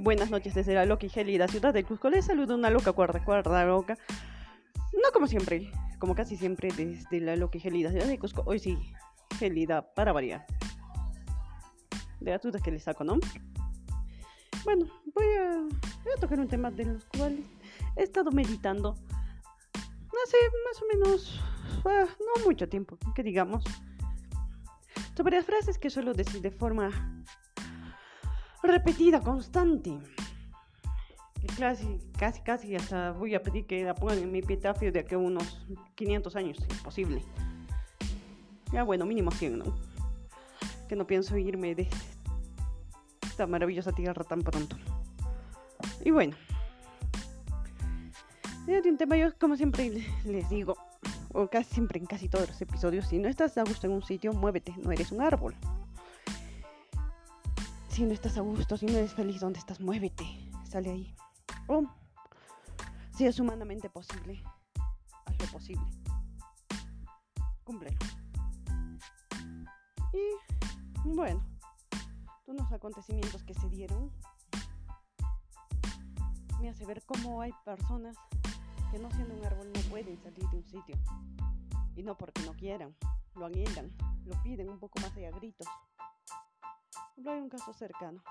buenas noches desde la loca y gélida ciudad de Cusco. Les saludo una loca cuerda, cuerda loca. No como siempre, como casi siempre desde la loca y gélida ciudad de Cusco. Hoy sí, gélida para variar. De las dudas que les saco, ¿no? Bueno, voy a, voy a tocar un tema de los cuales he estado meditando hace más o menos, ah, no mucho tiempo, que digamos, sobre las frases que suelo decir de forma repetida, constante. Casi, casi, casi hasta voy a pedir que la pongan en mi epitafio de aquí a unos 500 años, si es posible. Ya bueno, mínimo 100, ¿no? Que no pienso irme de esta maravillosa tierra tan pronto. Y bueno. De un tema, yo como siempre les digo, o casi siempre en casi todos los episodios, si no estás a gusto en un sitio, muévete, no eres un árbol si no estás a gusto, si no eres feliz donde estás, muévete, sale ahí. Si es humanamente posible, haz lo posible. Cúmplelo. Y bueno, unos acontecimientos que se dieron me hace ver cómo hay personas que no siendo un árbol no pueden salir de un sitio. Y no porque no quieran, lo anhelan, lo piden un poco más de gritos hay un caso cercano.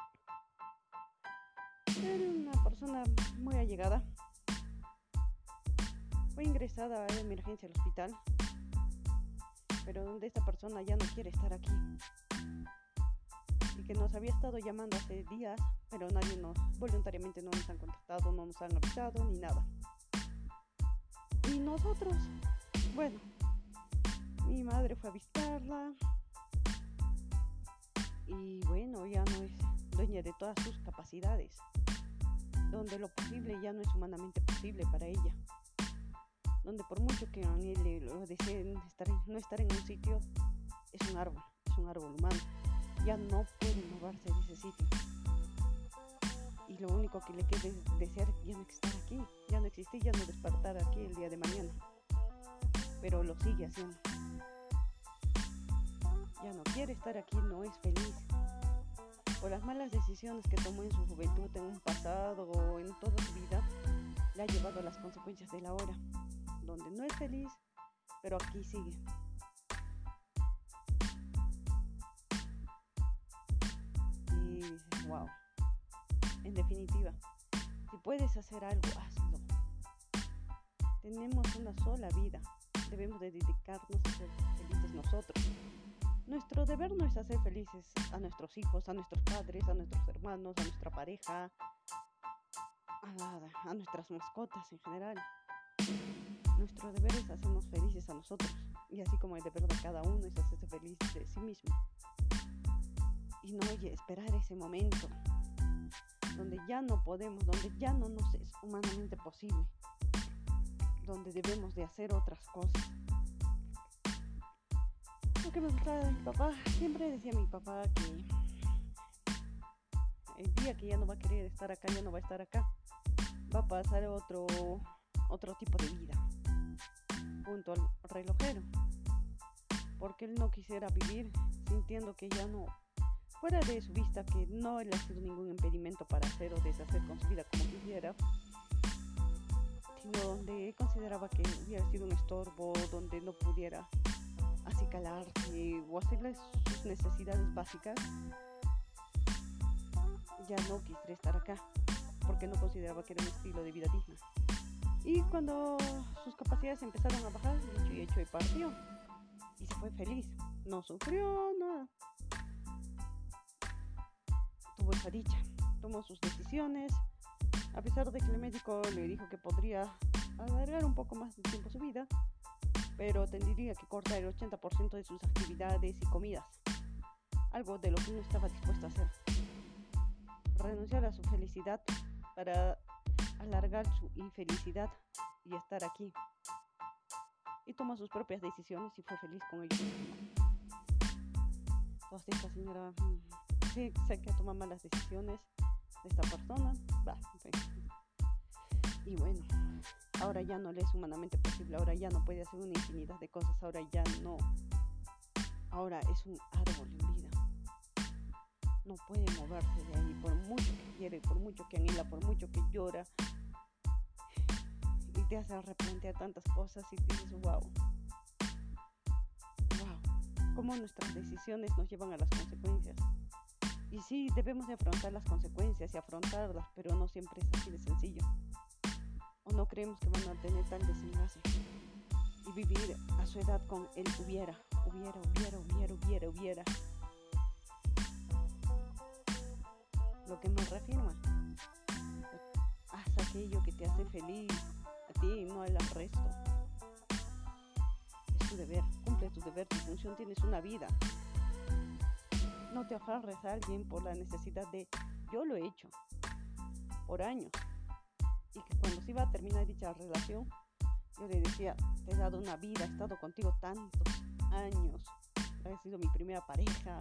Era una persona muy allegada. Fue ingresada a emergencia al hospital, pero donde esta persona ya no quiere estar aquí. Y que nos había estado llamando hace días, pero nadie nos, voluntariamente no nos han contactado, no nos han avisado ni nada. Y nosotros, bueno, mi madre fue a visitarla, y bueno, ya no es dueña de todas sus capacidades, donde lo posible ya no es humanamente posible para ella, donde por mucho que anhele lo deseen estar, no estar en un sitio, es un árbol, es un árbol humano, ya no puede moverse de ese sitio. Y lo único que le queda es desear ya no estar aquí, ya no existir, ya no despertar aquí el día de mañana. Pero lo sigue haciendo ya no quiere estar aquí, no es feliz. Por las malas decisiones que tomó en su juventud, en un pasado o en toda su vida, le ha llevado a las consecuencias de la hora, donde no es feliz, pero aquí sigue. Y wow. En definitiva, si puedes hacer algo, hazlo. Tenemos una sola vida. Debemos de dedicarnos a ser felices nosotros. Nuestro deber no es hacer felices a nuestros hijos, a nuestros padres, a nuestros hermanos, a nuestra pareja, a, nuestras mascotas en general. Nuestro deber es hacernos felices a nosotros. Y así como el deber de cada uno es hacerse feliz de sí mismo. Y no oye, esperar ese momento donde ya no podemos, donde ya no nos es humanamente posible, donde debemos de hacer otras cosas que me gustaba de mi papá, siempre decía mi papá que el día que ya no va a querer estar acá, ya no va a estar acá, va a pasar otro, otro tipo de vida, junto al relojero, porque él no quisiera vivir sintiendo que ya no, fuera de su vista, que no le ha sido ningún impedimento para hacer o deshacer con su vida como quisiera, sino donde consideraba que hubiera sido un estorbo, donde no pudiera acicalarse o hacerle sus necesidades básicas, ya no quisiera estar acá, porque no consideraba que era un estilo de vida digno. Y cuando sus capacidades empezaron a bajar, dicho y hecho, y partió. Y se fue feliz. No sufrió nada. Tuvo esa dicha. Tomó sus decisiones. A pesar de que el médico le dijo que podría alargar un poco más de tiempo su vida, pero tendría que cortar el 80% de sus actividades y comidas, algo de lo que no estaba dispuesto a hacer. Renunciar a su felicidad para alargar su infelicidad y estar aquí. Y tomó sus propias decisiones y fue feliz con ello. Entonces esta señora mm, sí sé que toma malas decisiones de esta persona. y bueno, ahora ya no le es humanamente posible, ahora ya no puede hacer una infinidad de cosas, ahora ya no, ahora es un árbol en vida. no puede moverse de ahí por mucho que quiere, por mucho que anhela, por mucho que llora. Y te hace replantear tantas cosas y dices, wow. Wow. Cómo nuestras decisiones nos llevan a las consecuencias. Y sí, debemos de afrontar las consecuencias y afrontarlas, pero no siempre es así de sencillo. No creemos que van a tener tal desenlace. Y vivir a su edad con el hubiera, hubiera, hubiera, hubiera, hubiera, hubiera. Lo que nos reafirma. Haz aquello que te hace feliz a ti, no al resto. Es tu deber, cumple tu deber, tu función, tienes una vida. No te aferres a alguien por la necesidad de yo lo he hecho por años. Y que cuando se iba a terminar dicha relación, yo le decía, te he dado una vida, he estado contigo tantos años, has sido mi primera pareja,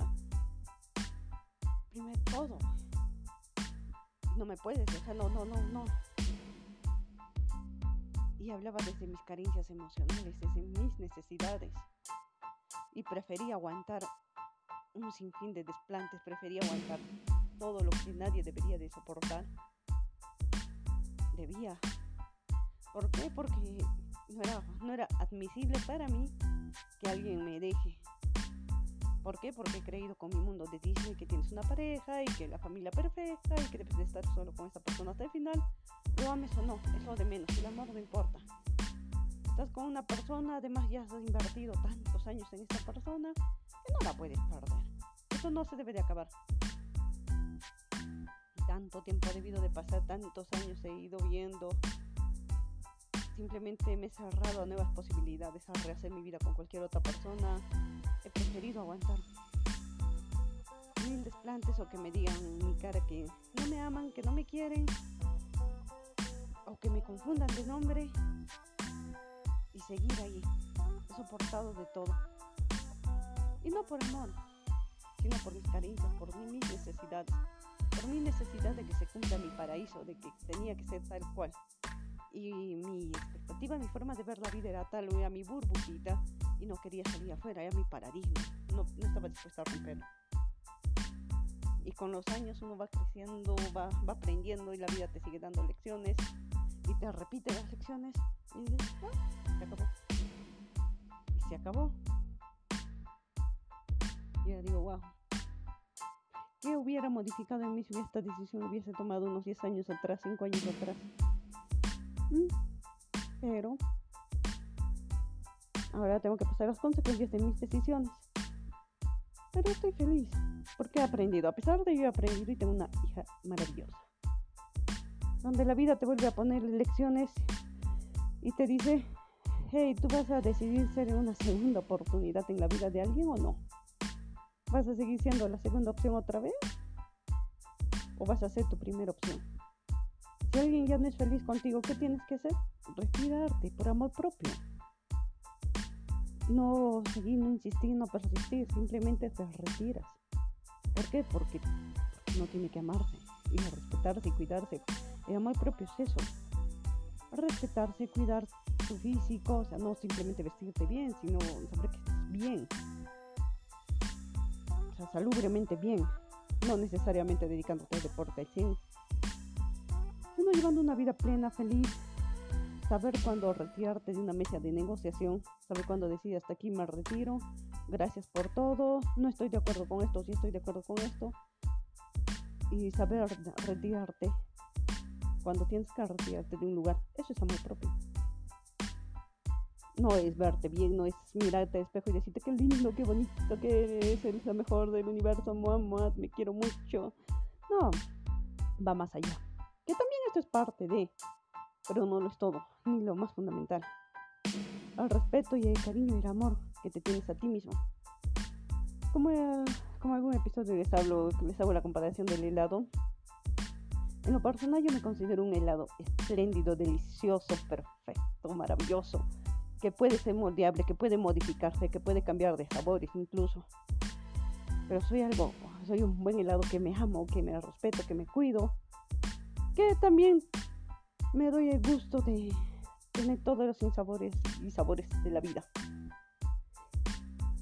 primer todo. no me puedes dejar, no, no, no, no. Y hablaba desde mis carencias emocionales, desde mis necesidades. Y prefería aguantar un sinfín de desplantes, prefería aguantar todo lo que nadie debería de soportar. Debía. ¿Por qué? Porque no era, no era admisible para mí que alguien me deje. ¿Por qué? Porque he creído con mi mundo de Disney que tienes una pareja y que la familia perfecta y que debes de estar solo con esta persona hasta el final. Lo ames o no, es lo de menos. El amor no importa. Estás con una persona, además ya has invertido tantos años en esta persona que no la puedes perder. Eso no se debe de acabar. Tanto tiempo ha debido de pasar, tantos años he ido viendo. Simplemente me he cerrado a nuevas posibilidades, a rehacer mi vida con cualquier otra persona. He preferido aguantar mil desplantes o que me digan en mi cara que no me aman, que no me quieren, o que me confundan de nombre y seguir ahí. Soportado de todo. Y no por amor, sino por mis carencias, por mis necesidades, por mi necesidad de que se cumpla mi paraíso, de que tenía que ser tal cual. Y mi expectativa, mi forma de ver la vida era tal, era mi burbujita y no quería salir afuera, era mi paradigma, no, estaba dispuesta a romperlo. Y con los años uno va creciendo, va, aprendiendo y la vida te sigue dando lecciones y te repite las lecciones y dices, se acabó. Y se acabó. Y yo digo, wow. ¿Qué hubiera modificado en mí si esta decisión hubiese tomado unos 10 años atrás, 5 años atrás? Mm, pero ahora tengo que pasar las consecuencias de mis decisiones. Pero estoy feliz porque he aprendido. A pesar de que he aprendido y tengo una hija maravillosa. Donde la vida te vuelve a poner lecciones y te dice, hey, ¿tú vas a decidir ser una segunda oportunidad en la vida de alguien o no? ¿Vas a seguir siendo la segunda opción otra vez? ¿O vas a ser tu primera opción? Si alguien ya no es feliz contigo, ¿qué tienes que hacer? Retirarte por amor propio. No seguir, no insistir, no persistir, simplemente te retiras. ¿Por qué? Porque, no tiene que amarse y respetarse y cuidarse. El amor propio es eso, respetarse, cuidar tu físico, o sea, no simplemente vestirte bien, sino saber que estás bien, sea, salubremente bien, no necesariamente dedicándote al deporte al 100, sino llevando una vida plena, feliz, saber cuándo retirarte de una mesa de negociación, saber cuándo decir hasta aquí me retiro, gracias por todo, no estoy de acuerdo con esto, sí estoy de acuerdo con esto, y saber retirarte cuando tienes que retirarte de un lugar. Eso es amor propio. No es verte bien, no es mirarte al espejo y decirte qué lindo, qué bonito, que eres, eres lo mejor del universo, mamá, me quiero mucho. No, va más allá. Que también esto es parte de, pero no lo es todo, ni lo más fundamental. Al respeto y el cariño y el amor que te tienes a ti mismo. Como, como algún episodio les hablo, les hago la comparación del helado, en lo personal yo me considero un helado espléndido, delicioso, perfecto, maravilloso, que puede ser moldeable, que puede modificarse, que puede cambiar de sabores incluso. Pero soy algo, soy un buen helado que me amo, que me respeto, que me cuido, que también me doy el gusto de tener todos los sinsabores y sabores de la vida.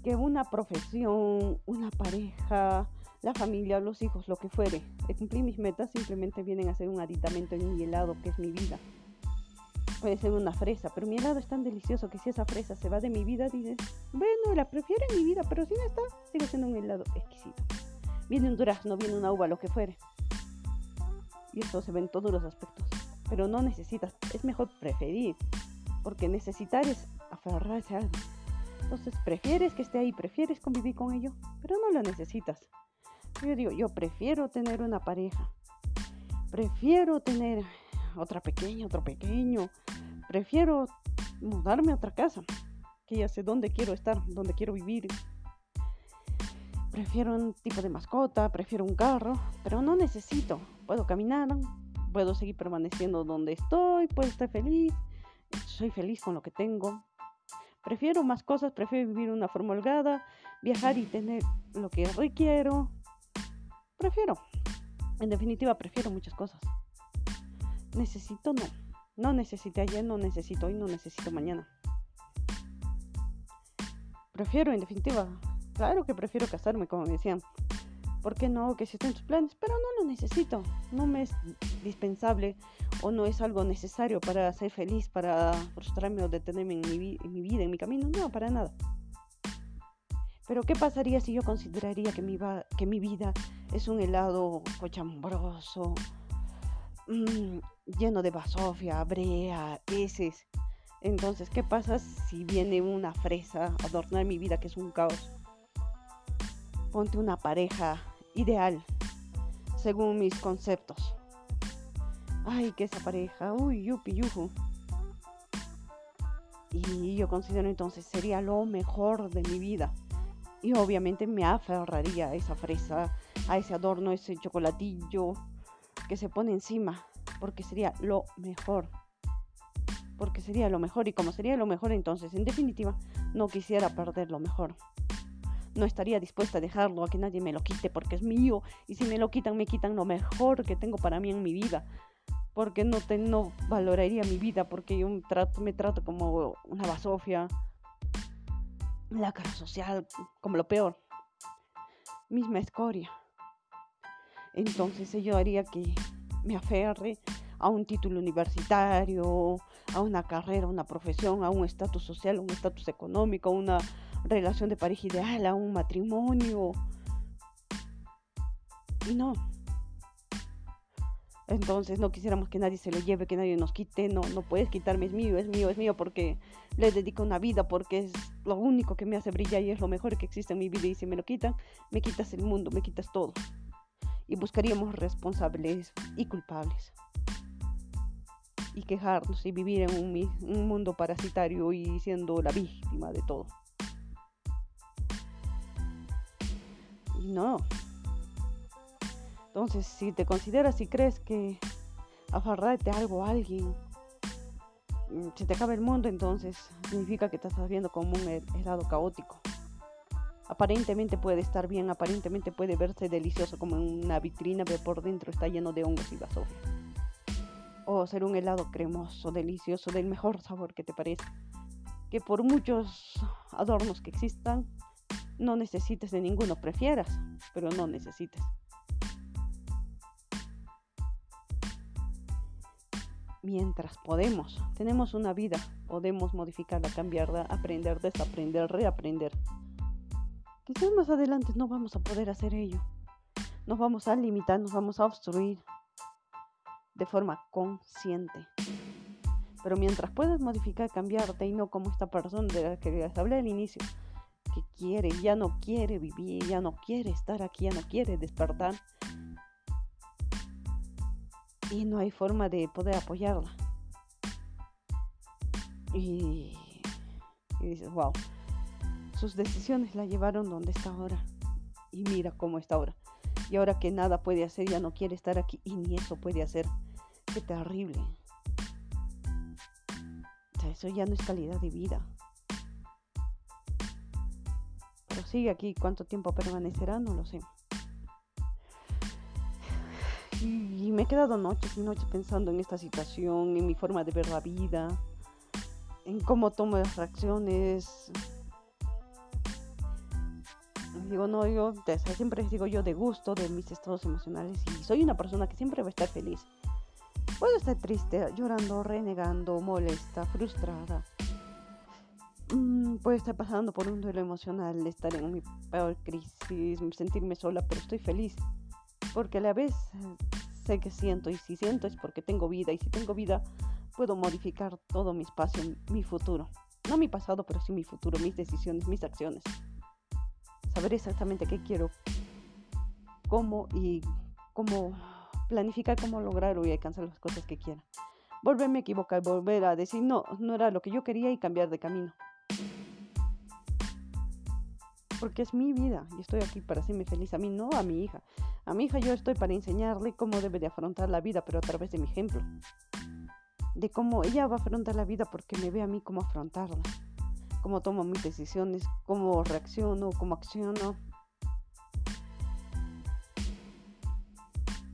Que una profesión, una pareja, la familia, los hijos, lo que fuere. Cumplir mis metas simplemente vienen a ser un aditamento en mi helado, que es mi vida. Puede ser una fresa, pero mi helado es tan delicioso que si esa fresa se va de mi vida, dices, bueno, la prefiero en mi vida, pero si no está, sigue siendo un helado exquisito. Viene un durazno, viene una uva, lo que fuere. Y eso se ve en todos los aspectos. Pero no necesitas, es mejor preferir, porque necesitar es aferrarse a algo. Entonces prefieres que esté ahí, prefieres convivir con ello, pero no lo necesitas. Yo digo, yo prefiero tener una pareja. Prefiero tener otra pequeña, otro pequeño. Prefiero mudarme a otra casa, que ya sé dónde quiero estar, dónde quiero vivir. Prefiero un tipo de mascota, prefiero un carro, pero no necesito. Puedo caminar, puedo seguir permaneciendo donde estoy, puedo estar feliz. Soy feliz con lo que tengo. Prefiero más cosas, prefiero vivir una forma holgada, viajar y tener lo que requiero, Prefiero. En definitiva, prefiero muchas cosas. Necesito, no. No necesité ayer, no necesito hoy, no necesito mañana. Prefiero, en definitiva, claro que prefiero casarme, como decían. ¿Por qué no? Que si en tus planes, pero no lo necesito. No me es dispensable o no es algo necesario para ser feliz, para frustrarme o detenerme en mi, vida, en mi camino. No, para nada. Pero ¿qué pasaría si yo consideraría que mi, que mi vida es un helado cochambroso, mmm, lleno de basofia, brea, heces? Entonces, ¿qué pasa si viene una fresa a adornar mi vida que es un caos? Ponte una pareja ideal, según mis conceptos. Ay, que esa pareja, uy, yupi, yuju. Y yo considero entonces sería lo mejor de mi vida y obviamente me aferraría a esa fresa, a ese adorno, ese chocolatillo que se pone encima, porque sería lo mejor. Porque sería lo mejor y como sería lo mejor entonces, en definitiva, no quisiera perder lo mejor. No estaría dispuesta a dejarlo, a que nadie me lo quite porque es mío y si me lo quitan, me quitan lo mejor que tengo para mí en mi vida. Porque no, te, no valoraría mi vida, porque yo trato, me trato como una basofia, la cara social como lo peor, misma escoria. Entonces ello haría que me aferre a un título universitario, a una carrera, una profesión, a un estatus social, un estatus económico, a una relación de pareja ideal, a un matrimonio. Y no, entonces no quisiéramos que nadie se lo lleve, que nadie nos quite, no, no puedes quitarme, es mío, es mío, es mío, porque le dedico una vida, porque es lo único que me hace brillar y es lo mejor que existe en mi vida y si me lo quitan, me quitas el mundo, me quitas todo. Y buscaríamos responsables y culpables. Y quejarnos y vivir en un, un mundo parasitario y siendo la víctima de todo. Y no, entonces, si te consideras y crees que aferrarte a algo, a alguien, mm, se te acaba el mundo, entonces significa que te estás viendo como un helado caótico. Aparentemente puede estar bien, aparentemente puede verse delicioso como en una vitrina, pero por dentro está lleno de hongos y basofia. O ser un helado cremoso, delicioso, del mejor sabor que te parezca. Que por muchos adornos que existan, no necesites de ninguno, prefieras, pero no necesites. mientras podemos. Tenemos una vida, podemos modificarla, cambiarla, aprender, desaprender, reaprender. Quizás más adelante no vamos a poder hacer ello. Nos vamos a limitar, nos vamos a obstruir de forma consciente. Pero mientras puedas modificar, cambiarte y no como esta persona de la que les hablé al inicio, que quiere, ya no quiere vivir, ya no quiere estar aquí, ya no quiere despertar, y no hay forma de poder apoyarla. Y, dices, wow, sus decisiones la llevaron donde está ahora. Y mira cómo está ahora. Y ahora que nada puede hacer, ya no quiere estar aquí y ni eso puede hacer. Qué terrible. O sea, eso ya no es calidad de vida. Pero sigue aquí, ¿cuánto tiempo permanecerá? No lo sé. Y, me he quedado noches y noches pensando en esta situación, en mi forma de ver la vida, en cómo tomo las reacciones, Digo, no, yo siempre digo yo de gusto de mis estados emocionales y soy una persona que siempre va a estar feliz. Puedo estar triste, llorando, renegando, molesta, frustrada. Mm, puedo estar pasando por un duelo emocional, estar en mi peor crisis, sentirme sola, pero estoy feliz. Porque a la vez sé que siento y si siento es porque tengo vida y si tengo vida puedo modificar todo mi espacio, mi futuro. No mi pasado, pero sí mi futuro, mis decisiones, mis acciones. Saber exactamente qué quiero, cómo y cómo planificar cómo lograr o alcanzar las cosas que quiera. Volverme a equivocar, volver a decir no, no era lo que yo quería y cambiar de camino. Porque es mi vida y estoy aquí para hacerme feliz a mí, no a mi hija. A mi hija yo estoy para enseñarle cómo debe de afrontar la vida, pero a través de mi ejemplo. De cómo ella va a afrontar la vida porque me ve a mí cómo afrontarla. Cómo tomo mis decisiones, cómo reacciono, cómo acciono.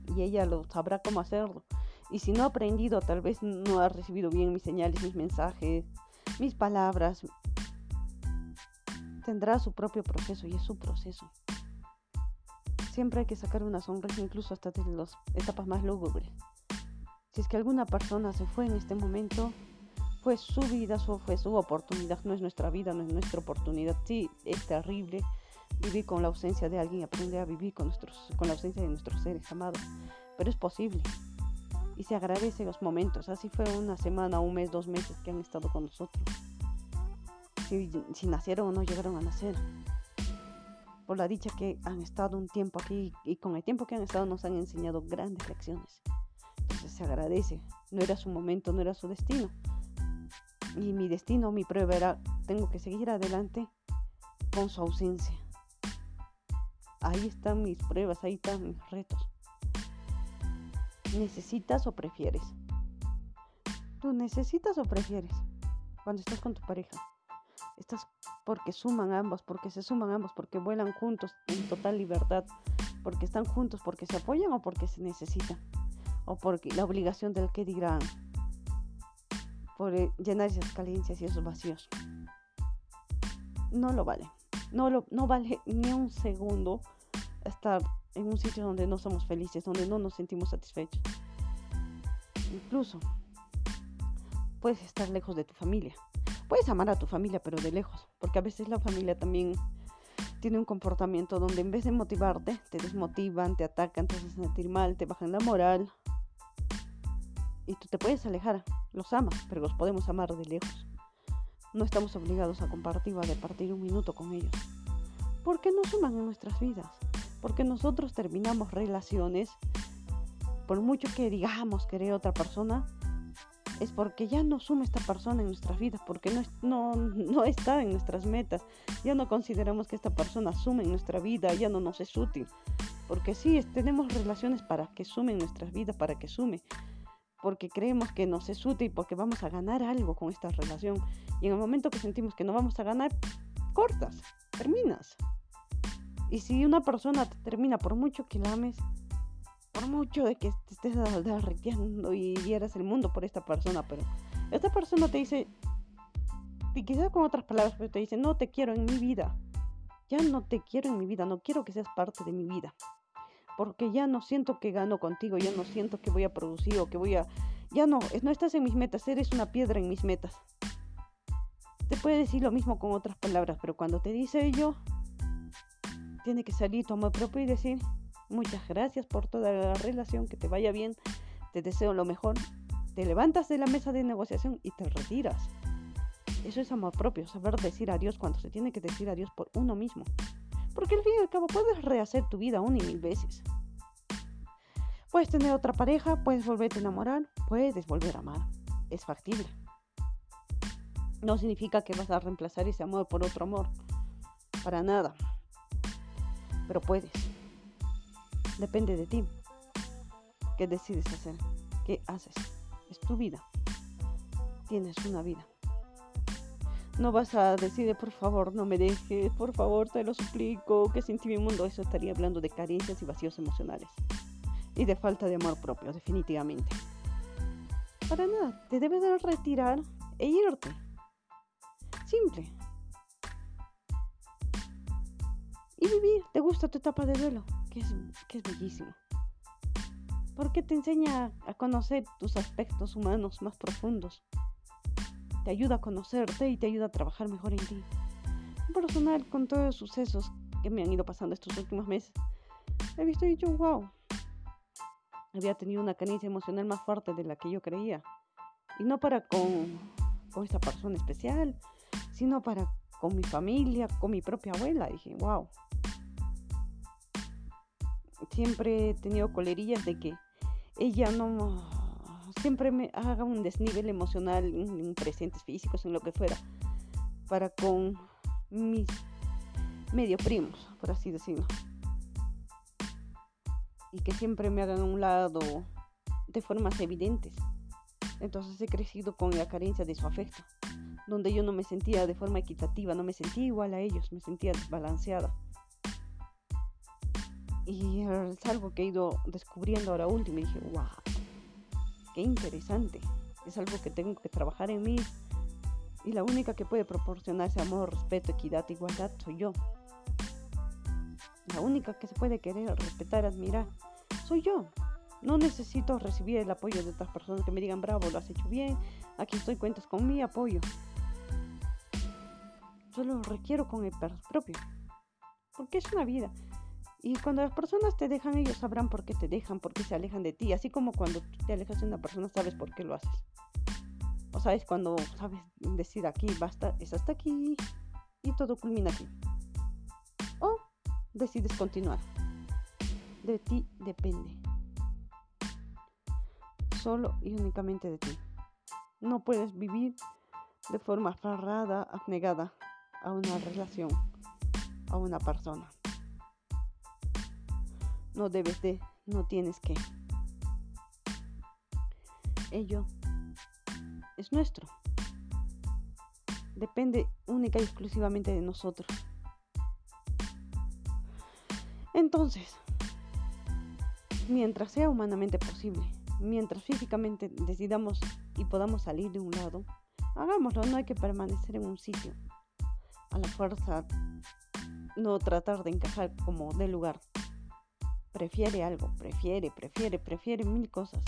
y ella lo sabrá cómo hacerlo. Y si no ha aprendido, tal vez no ha recibido bien mis señales, mis mensajes, mis palabras, tendrá su propio proceso y es su proceso. Siempre hay que sacar una sonrisa incluso hasta de las etapas más lúgubres. Si es que alguna persona se fue en este momento, fue su vida, fue su oportunidad, no es nuestra vida, no es nuestra oportunidad. Sí, es terrible vivir con la ausencia de alguien, aprender a vivir con, la ausencia de nuestros seres amados, pero es posible. Y se agradece los momentos, así fue una semana, un mes, dos meses que han estado con nosotros. Si nacieron o no llegaron a nacer. Por la dicha que han estado un tiempo aquí y con el tiempo que han estado nos han enseñado grandes lecciones. Entonces se agradece. No era su momento, no era su destino. Y mi destino, mi prueba era, tengo que seguir adelante con su ausencia. Ahí están mis pruebas, ahí están mis retos. ¿Necesitas o prefieres? ¿Tú necesitas o prefieres cuando estás con tu pareja? Estás porque suman ambos, porque se suman ambos, porque vuelan juntos en total libertad, porque están juntos, porque se apoyan o porque se necesitan, o porque la obligación del que dirán, por eh, llenar esas carencias y esos vacíos. No lo vale. No, lo, no vale ni un segundo estar en un sitio donde no somos felices, donde no nos sentimos satisfechos. Incluso puedes estar lejos de tu familia. Puedes amar a tu familia, pero de lejos, porque a veces la familia también tiene un comportamiento donde en vez de motivarte, te desmotivan, te atacan, te hacen sentir mal, te bajan la moral. Y tú te puedes alejar, los amas, pero los podemos amar de lejos. No estamos obligados a compartir o a departir un minuto con ellos. ¿Por qué no suman en nuestras vidas? Porque nosotros terminamos relaciones, por mucho que digamos querer otra persona, es porque ya no suma esta persona en nuestras vidas, porque no, no, no está en nuestras metas, ya no consideramos que esta persona sume en nuestra vida, ya no nos es útil. Porque sí, tenemos relaciones para que sume en nuestras vidas, para que sume, porque creemos que nos es útil, porque vamos a ganar algo con esta relación. Y en el momento que sentimos que no vamos a ganar, cortas, terminas. Y si una persona te termina, por mucho que la ames, por mucho de que estés derritiendo y hieras el mundo por esta persona, pero esta persona te dice, y quizás con otras palabras, pero te dice, no te quiero en mi vida. Ya no te quiero en mi vida, no quiero que seas parte de mi vida. Porque ya no siento que gano contigo, ya no siento que voy a producir o que voy a... Ya no, no estás en mis metas, eres una piedra en mis metas. Te puede decir lo mismo con otras palabras, pero cuando te dice ello, tiene que salir tu amor propio y decir muchas gracias por toda la relación, que te vaya bien, te deseo lo mejor. Te levantas de la mesa de negociación y te retiras. Eso es amor propio, saber decir adiós cuando se tiene que decir adiós por uno mismo. Porque al fin y al cabo puedes rehacer tu vida una y mil veces. Puedes tener otra pareja, puedes volverte a enamorar, puedes volver a amar. Es factible. No significa que vas a reemplazar ese amor por otro amor. Para nada pero puedes. Depende de ti. ¿Qué decides hacer? ¿Qué haces? Es tu vida. Tienes una vida. No vas a decir, por favor, no me dejes, por favor, te lo suplico, que sin ti mi mundo, eso estaría hablando de carencias y vacíos emocionales. Y de falta de amor propio, definitivamente. Para nada, te debes de retirar e irte. Simple. y vivir. ¿Te gusta tu etapa de duelo? Que es, que es bellísimo. Porque te enseña a conocer tus aspectos humanos más profundos. Te ayuda a conocerte y te ayuda a trabajar mejor en ti. Personal, con todos los sucesos que me han ido pasando estos últimos meses, he visto y dicho, wow, había tenido una carencia emocional más fuerte de la que yo creía. Y no para con, con esa persona especial, sino para con mi familia, con mi propia abuela. Dije, wow. Siempre he tenido colerillas de que ella no siempre me haga un desnivel emocional en presentes físicos, en lo que fuera, para con mis medio primos, por así decirlo y que siempre me hagan a un lado de formas evidentes. Entonces he crecido con la carencia de su afecto, donde yo no me sentía de forma equitativa, no me sentía igual a ellos, me sentía desbalanceada. Y es algo que he ido descubriendo ahora último y dije, wow, qué interesante. Es algo que tengo que trabajar en mí. Y la única que puede proporcionar ese amor, respeto, equidad, igualdad soy yo. La única que se puede querer, respetar, admirar, soy yo. No necesito recibir el apoyo de otras personas que me digan, bravo, lo has hecho bien, aquí estoy, cuentas con mi apoyo. Solo lo requiero con el propio. Porque es una vida. Y cuando las personas te dejan, ellos sabrán por qué te dejan, por qué se alejan de ti. Así como cuando te alejas de una persona, sabes por qué lo haces. O sabes cuando sabes decir aquí, basta, es hasta aquí y todo culmina aquí decides continuar. De ti depende. Solo y únicamente de ti. No puedes vivir de forma aferrada, abnegada a una relación, a una persona. No debes de, no tienes que. Ello es nuestro. Depende única y exclusivamente de nosotros. Entonces, mientras sea humanamente posible, mientras físicamente decidamos y podamos salir de un lado, hagámoslo, no hay que permanecer en un sitio. A la fuerza, no tratar de encajar como de lugar. Prefiere algo, prefiere, prefiere, prefiere mil cosas,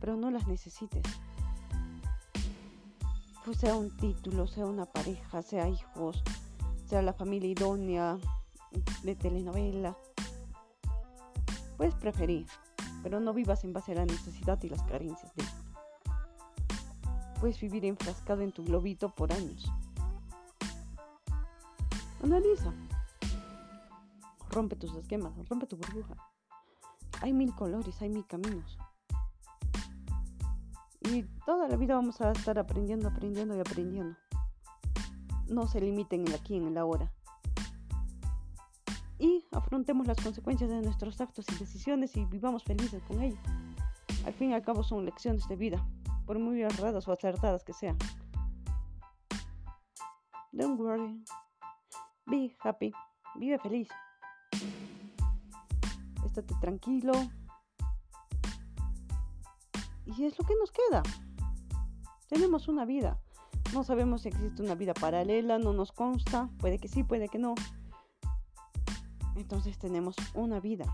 pero no las necesites. Pues sea un título, sea una pareja, sea hijos, sea la familia idónea, de telenovela. Puedes preferir, pero no vivas en base a la necesidad y las carencias de. Puedes vivir enfrascado en tu globito por años. Analiza. Rompe tus esquemas, rompe tu burbuja. Hay mil colores, hay mil caminos. Y toda la vida vamos a estar aprendiendo, aprendiendo y aprendiendo. No se limiten en el aquí, en el ahora y afrontemos las consecuencias de nuestros actos y decisiones y vivamos felices con ello. Al fin y al cabo son lecciones de vida, por muy erradas o acertadas que sean. Don't worry. Be happy. Vive feliz. Estate tranquilo. Y es lo que nos queda. Tenemos una vida. No sabemos si existe una vida paralela, no nos consta. Puede que sí, puede que no. Entonces tenemos una vida.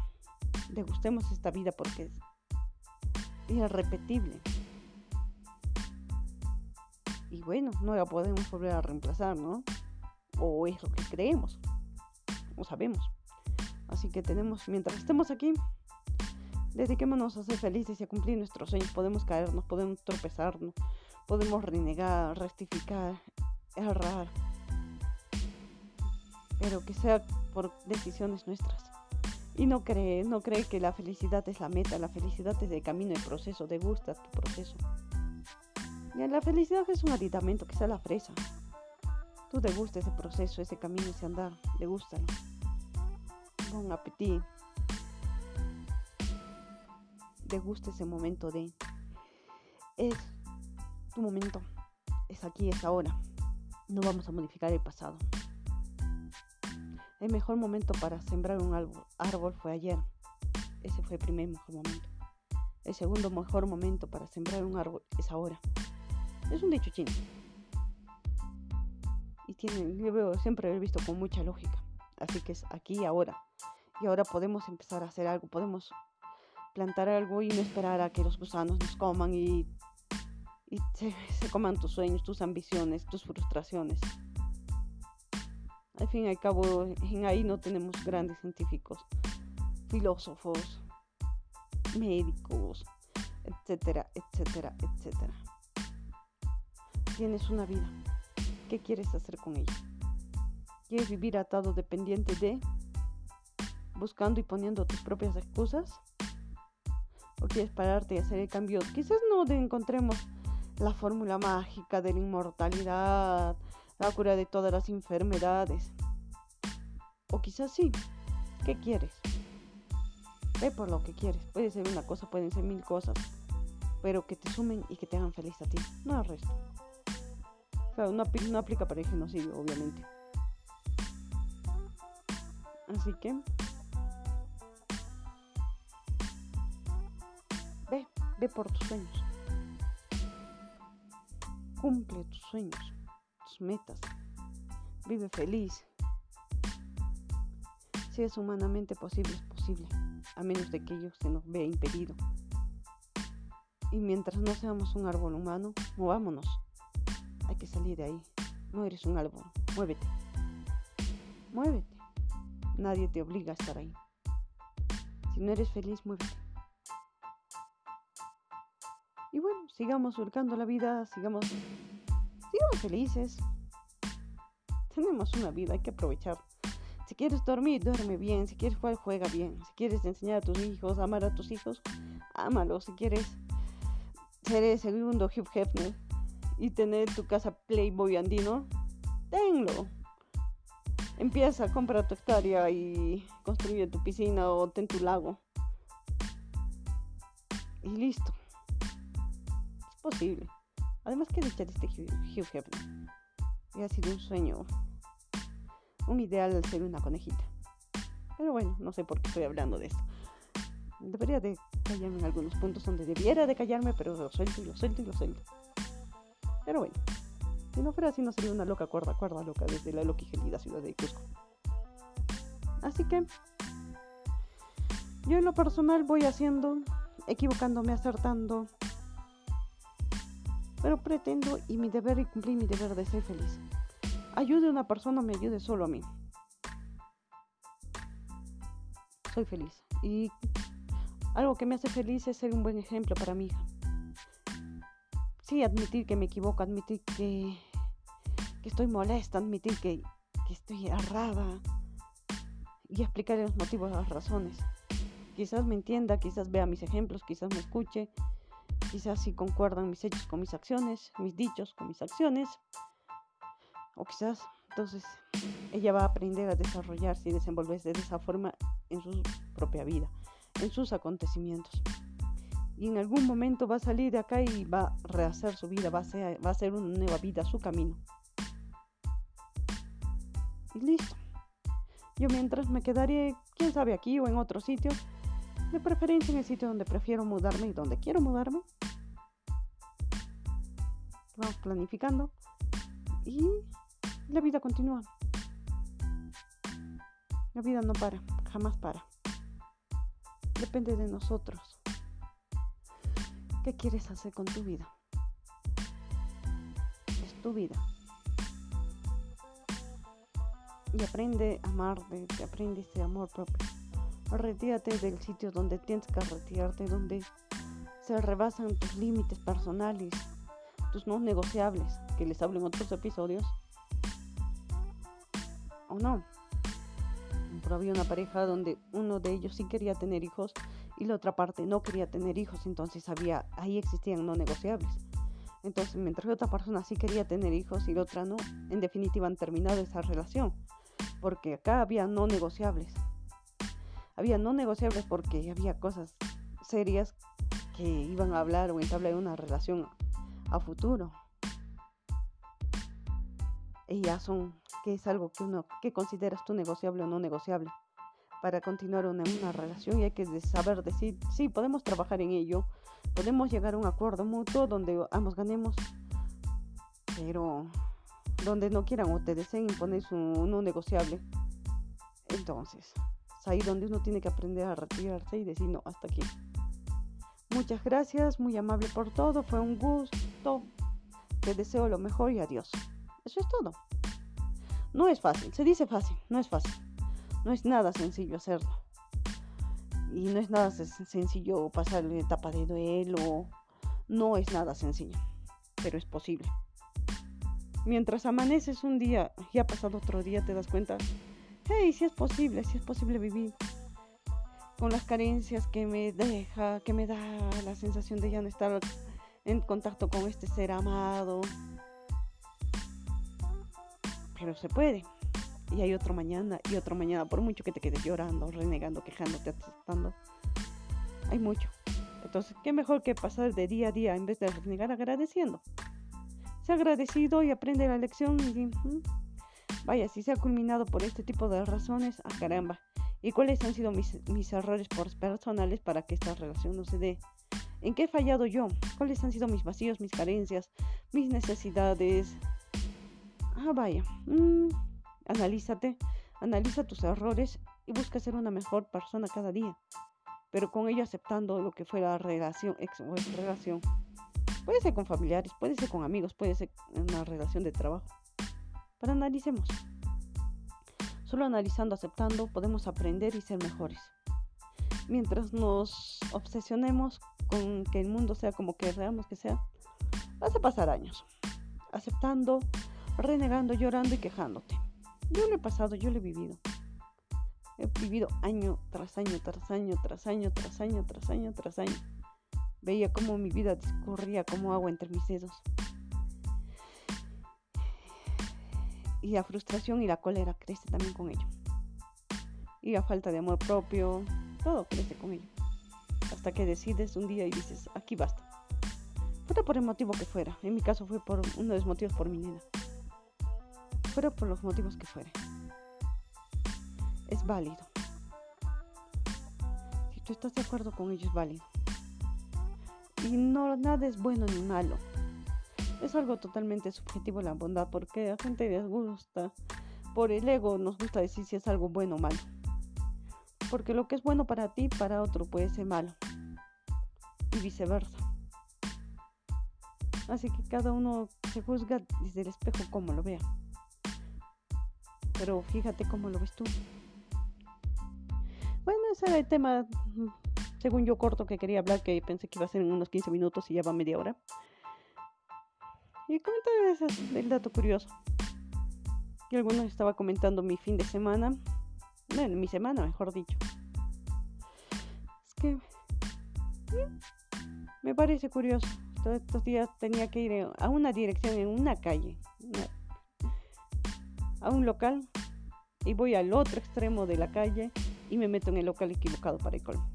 Degustemos esta vida porque es irrepetible. Y bueno, no la podemos volver a reemplazar, ¿no? O es lo que creemos. O sabemos. Así que tenemos, mientras estemos aquí, dediquémonos a ser felices y a cumplir nuestros sueños. Podemos caernos, podemos tropezarnos, podemos renegar, rectificar, errar. Pero que sea por decisiones nuestras. Y no cree, no cree que la felicidad es la meta, la felicidad es el camino, el proceso, te gusta tu proceso. La felicidad es un aditamento, que sea la fresa. Tú te gusta ese proceso, ese camino, ese andar, te gusta. Bon apetito. Te gusta ese momento de... Es tu momento, es aquí, es ahora. No vamos a modificar el pasado. El mejor momento para sembrar un árbol fue ayer. Ese fue el primer mejor momento. El segundo mejor momento para sembrar un árbol es ahora. Es un dicho chino. Y tiene, yo veo, siempre lo he visto con mucha lógica. Así que es aquí y ahora. Y ahora podemos empezar a hacer algo, podemos plantar algo y no esperar a que los gusanos nos coman y, y se, coman tus sueños, tus ambiciones, tus frustraciones. Al fin y al cabo, en ahí no tenemos grandes científicos, filósofos, médicos, etcétera, etcétera, etcétera. Tienes una vida. ¿Qué quieres hacer con ella? ¿Quieres vivir atado dependiente de, buscando y poniendo tus propias excusas? ¿O quieres pararte y hacer el cambio? Quizás no encontremos la fórmula mágica de la inmortalidad, la cura de todas las enfermedades. O quizás sí. ¿Qué quieres? Ve por lo que quieres. Puede ser una cosa, pueden ser mil cosas. Pero que te sumen y que te hagan feliz a ti, no al resto. Claro, no, no aplica para el genocidio, obviamente. Así que... Ve, por tus sueños. Cumple tus sueños, tus metas. Vive feliz. Si es humanamente posible, es posible, a menos de que ello se nos vea impedido. Y mientras no seamos un árbol humano, movámonos. Hay que salir de ahí. No eres un árbol. Muévete. Muévete. Nadie te obliga a estar ahí. Si no eres feliz, muévete. Y bueno, sigamos surcando la vida, sigamos, sigamos felices. Tenemos una vida, hay que aprovechar. Si quieres dormir, duerme bien. Si quieres jugar, juega bien. Si quieres enseñar a tus hijos, amar a tus hijos, ámalos. Si quieres ser el segundo Hugh Hefner, y tener tu casa Playboy andino, tenlo. Empieza, compra tu hectárea y construye tu piscina o ten tu lago. Y listo. Posible. Además, que dicha de este Hugh Hefner. Y ha sido un sueño, un ideal ser una conejita. Pero bueno, no sé por qué estoy hablando de esto. Debería de callarme en algunos puntos donde debiera de callarme, pero lo suelto y lo suelto y lo suelto. Pero bueno, si no fuera así no sería una loca cuerda, cuerda loca desde la y ciudad de Cusco. Así que yo en lo personal voy haciendo, equivocándome, acertando, pero pretendo y mi deber y cumplir mi deber de ser feliz. Ayude a una persona, me ayude solo a mí. Soy feliz. Y algo que me hace feliz es ser un buen ejemplo para mi hija sí, admitir que me equivoco, admitir que, estoy molesta, admitir que, estoy errada y explicar los motivos, las razones. Quizás me entienda, quizás vea mis ejemplos, quizás me escuche, quizás si concuerdan mis hechos con mis acciones, mis dichos con mis acciones, o quizás entonces ella va a aprender a desarrollarse y desenvolverse de esa forma en su propia vida, en sus acontecimientos y en algún momento va a salir de acá y va a rehacer su vida, va a ser, va a ser una nueva vida, su camino. Y listo. Yo mientras me quedaré, quién sabe, aquí o en otro sitio, de preferencia en el sitio donde prefiero mudarme y donde quiero mudarme. Vamos planificando y la vida continúa. La vida no para, jamás para. Depende de nosotros. ¿Qué quieres hacer con tu vida? Es tu vida. Y aprende a amarte, aprende ese amor propio. Retírate del sitio donde tienes que retirarte, donde se rebasan tus límites personales, tus no negociables, que les hablo en otros episodios. ¿O no? Pero había una pareja donde uno de ellos sí quería tener hijos y la otra parte no quería tener hijos, entonces había, ahí existían no negociables. Entonces, mientras otra persona sí quería tener hijos y la otra no, en definitiva han terminado esa relación, porque acá había no negociables. Había no negociables porque había cosas serias que iban a hablar o entablar una relación a futuro. Ya son, que es algo que uno, que consideras tú negociable o no negociable para continuar una, una relación y hay que saber decir, sí, podemos trabajar en ello, podemos llegar a un acuerdo mutuo donde ambos ganemos, pero donde no quieran o te deseen imponer su no negociable, Entonces, ahí donde uno tiene que aprender a retirarse y decir, no, hasta aquí. Muchas gracias, muy amable por todo, fue un gusto. Te deseo lo mejor y adiós. Eso es todo. No es fácil, se dice fácil, no es fácil. No es nada sencillo hacerlo. Y no es nada sencillo pasar la etapa de duelo. No es nada sencillo, pero es posible. Mientras amaneces un día y ha pasado otro día, te das cuenta, hey, si es posible, si es posible vivir con las carencias que me deja, que me da la sensación de ya no estar en contacto con este ser amado. Pero se puede. Y hay otro mañana y otro mañana, por mucho que te quedes llorando, renegando, quejándote, aceptando. Hay mucho. Entonces, ¿qué mejor que pasar de día a día en vez de renegar agradeciendo? Se agradecido y aprende la lección y vaya, si se ha culminado por este tipo de razones, a ah, caramba, y cuáles han sido mis, mis errores personales para que esta relación no se dé. ¿En qué he fallado yo? ¿Cuáles han sido mis vacíos, mis carencias, mis necesidades? Ah, vaya. Mm, analízate, analiza tus errores y busca ser una mejor persona cada día. Pero con ello aceptando lo que fue la relación, ex o ex relación. Puede ser con familiares, puede ser con amigos, puede ser una relación de trabajo. Pero analicemos. Solo analizando, aceptando, podemos aprender y ser mejores. Mientras nos obsesionemos con que el mundo sea como queramos que sea, vas a pasar años. Aceptando, renegando, llorando y quejándote. Yo lo he pasado, yo lo he vivido. He vivido año tras año, tras año, tras año, tras año, tras año, tras año. Veía cómo mi vida discurría como agua entre mis dedos. Y la frustración y la cólera crece también con ello. Y la falta de amor propio, todo crece con ello. Hasta que decides un día y dices, aquí basta. Fuera por el motivo que fuera. En mi caso fue por uno de los motivos por mi nena. Fuera por los motivos que fuera. Es válido. Si tú estás de acuerdo con ello, es válido. Y no, nada es bueno ni malo es algo totalmente subjetivo la bondad porque a gente les gusta, por el ego nos gusta decir si es algo bueno o malo. Porque lo que es bueno para ti, para otro puede ser malo. Y viceversa. Así que cada uno se juzga desde el espejo como lo vea. Pero fíjate cómo lo ves tú. Bueno, ese era el tema, mm, según yo corto, que quería hablar, que pensé que iba a ser en unos 15 minutos y ya va media hora. Y comentar el dato curioso. Que algunos estaba comentando mi fin de semana. Bueno, mi semana, mejor dicho. Es que mm, me parece curioso. Todos estos días tenía que ir a una dirección en una calle, a un local, y voy al otro extremo de la calle y me meto en el local equivocado para el colmo.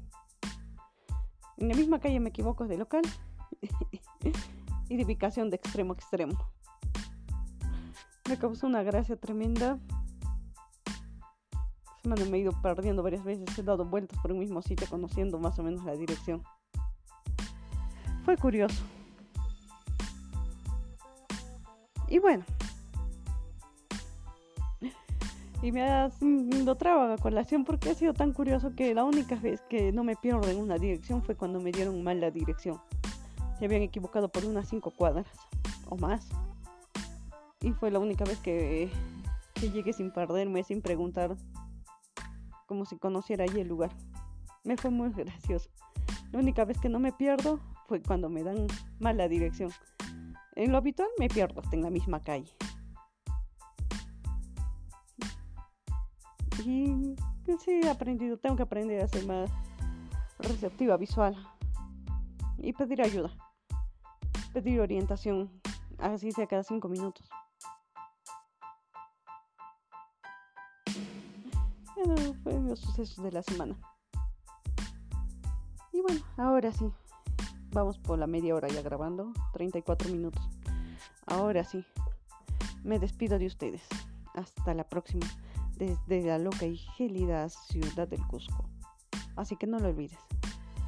En la misma calle me equivoco de local y de extremo a extremo. Me causó una gracia tremenda. Semana me he ido perdiendo varias veces, he dado vueltas por el mismo sitio conociendo más o menos la dirección. Fue curioso. Y bueno. Y me ha sido traba colación porque ha sido tan curioso que la única vez que no me pierdo en una dirección fue cuando me dieron mal la dirección se habían equivocado por unas cinco cuadras o más. Y fue la única vez que, llegué sin perderme, sin preguntar, como si conociera allí el lugar. Me fue muy gracioso. La única vez que no me pierdo fue cuando me dan mala dirección. En lo habitual me pierdo hasta en la misma calle. Y sí, he aprendido, tengo que aprender a ser más receptiva visual y pedir ayuda pedir orientación, así sea cada cinco minutos. Eso fue los sucesos de la semana. Y bueno, ahora sí, vamos por la media hora ya grabando, 34 minutos. Ahora sí, me despido de ustedes. Hasta la próxima, desde la loca y gélida ciudad del Cusco. Así que no lo olvides.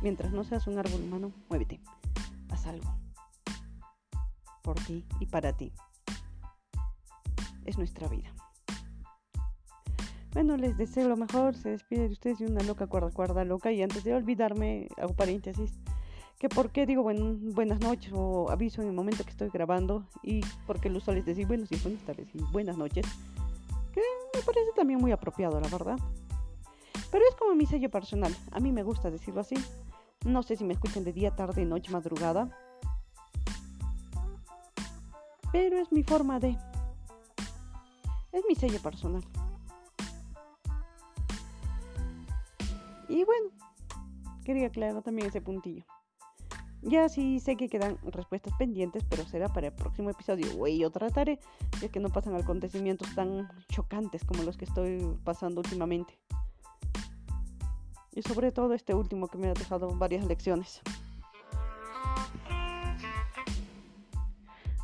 Mientras no seas un árbol humano, muévete. Haz algo por ti y para ti. Es nuestra vida. Bueno, les deseo lo mejor. Se despide de ustedes de una loca cuerda, cuerda loca. Y antes de olvidarme, hago paréntesis. Que por qué digo buenas noches o aviso en el momento que estoy grabando. Y porque lo usual es decir buenos y buenas tardes y buenas noches. Que me parece también muy apropiado, la verdad. Pero es como mi sello personal. A mí me gusta decirlo así. No sé si me escuchan de día, tarde, noche, madrugada. Pero es mi forma de... Es mi sello personal. Y bueno, quería aclarar también ese puntillo. Ya sí sé que quedan respuestas pendientes, pero será para el próximo episodio. Güey, yo trataré, ya que no pasan acontecimientos tan chocantes como los que estoy pasando últimamente. Y sobre todo este último que me ha dejado varias lecciones.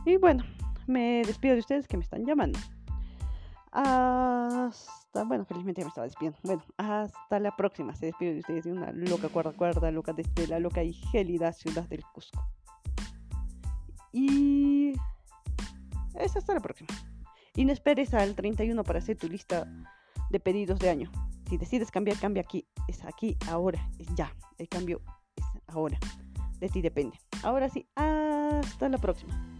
Y bueno, me despido de ustedes que me están llamando. Hasta, bueno, felizmente ya me estaba despidiendo. Bueno, hasta la próxima. Se despide de ustedes de una loca cuerda cuerda, loca desde la loca y gélida ciudad del Cusco. Y es hasta la próxima. Y no esperes al 31 para hacer tu lista de pedidos de año. Si decides cambiar, cambia aquí. Es aquí, ahora, es ya. El cambio es ahora. De ti depende. Ahora sí, hasta la próxima.